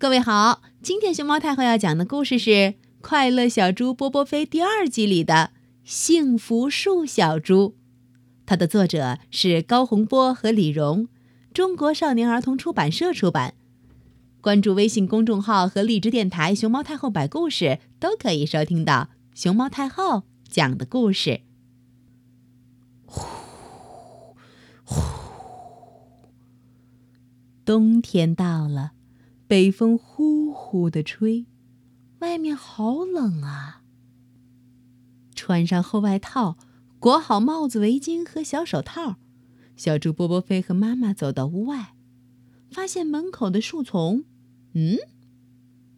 各位好，今天熊猫太后要讲的故事是《快乐小猪波波飞》第二集里的《幸福树小猪》，它的作者是高洪波和李荣，中国少年儿童出版社出版。关注微信公众号和荔枝电台“熊猫太后摆故事”，都可以收听到熊猫太后讲的故事。呼呼，冬天到了。北风呼呼的吹，外面好冷啊！穿上厚外套，裹好帽子、围巾和小手套，小猪波波飞和妈妈走到屋外，发现门口的树丛，嗯，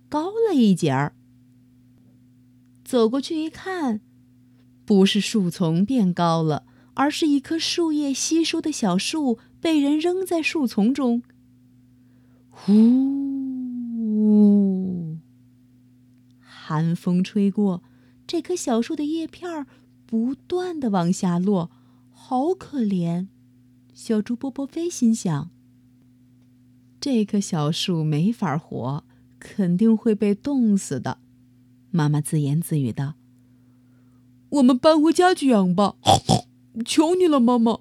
高了一截儿。走过去一看，不是树丛变高了，而是一棵树叶稀疏的小树被人扔在树丛中。呼！风吹过，这棵小树的叶片儿不断的往下落，好可怜。小猪波波飞心想：这棵小树没法活，肯定会被冻死的。妈妈自言自语道：“我们搬回家去养吧，求你了，妈妈。”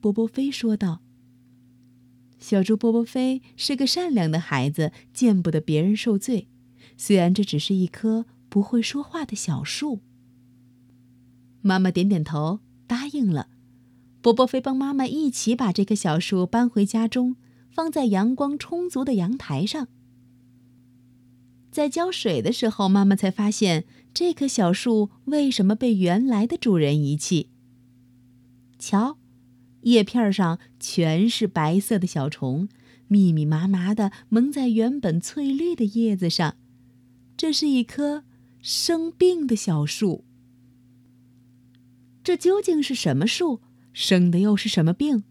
波波飞说道。小猪波波飞是个善良的孩子，见不得别人受罪。虽然这只是一棵不会说话的小树，妈妈点点头答应了。波波飞帮妈妈一起把这棵小树搬回家中，放在阳光充足的阳台上。在浇水的时候，妈妈才发现这棵小树为什么被原来的主人遗弃。瞧。叶片上全是白色的小虫，密密麻麻的蒙在原本翠绿的叶子上。这是一棵生病的小树。这究竟是什么树？生的又是什么病？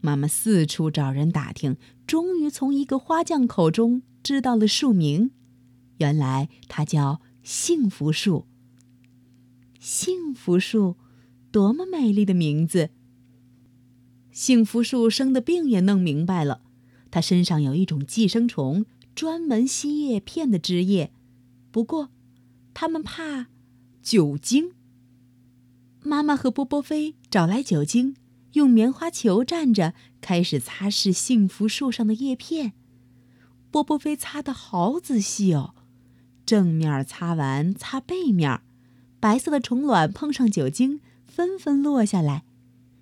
妈妈四处找人打听，终于从一个花匠口中知道了树名。原来它叫幸福树。幸福树，多么美丽的名字！幸福树生的病也弄明白了，它身上有一种寄生虫，专门吸叶片的汁液。不过，他们怕酒精。妈妈和波波飞找来酒精，用棉花球蘸着，开始擦拭幸福树上的叶片。波波飞擦得好仔细哦，正面擦完，擦背面，白色的虫卵碰上酒精，纷纷落下来，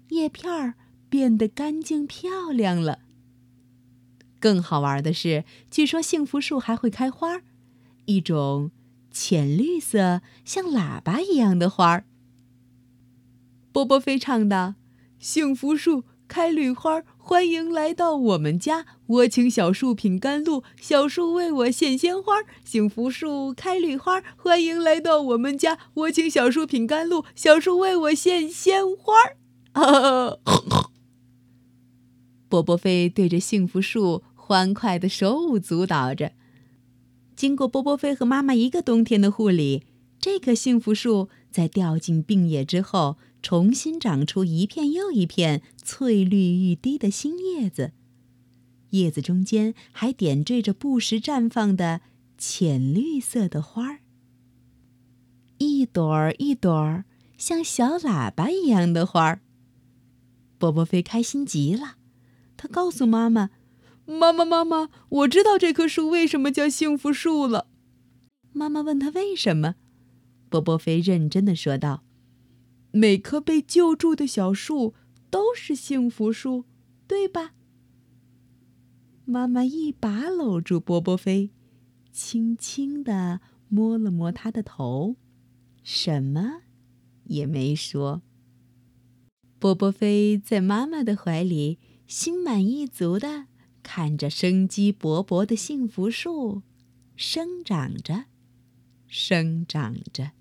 叶片儿。变得干净漂亮了。更好玩的是，据说幸福树还会开花，一种浅绿色、像喇叭一样的花儿。波波飞唱道：“幸福树开绿花，欢迎来到我们家。我请小树品甘露，小树为我献鲜花。幸福树开绿花，欢迎来到我们家。我请小树品甘露，小树为我献鲜花。”啊！波波飞对着幸福树欢快的手舞足蹈着。经过波波飞和妈妈一个冬天的护理，这棵幸福树在掉进病叶之后，重新长出一片又一片翠绿欲滴的新叶子，叶子中间还点缀着不时绽放的浅绿色的花儿，一朵儿一朵儿像小喇叭一样的花儿。波波飞开心极了。他告诉妈妈：“妈妈，妈妈，我知道这棵树为什么叫幸福树了。”妈妈问他为什么，波波飞认真的说道：“每棵被救助的小树都是幸福树，对吧？”妈妈一把搂住波波飞，轻轻的摸了摸他的头，什么也没说。波波飞在妈妈的怀里。心满意足的看着生机勃勃的幸福树，生长着，生长着。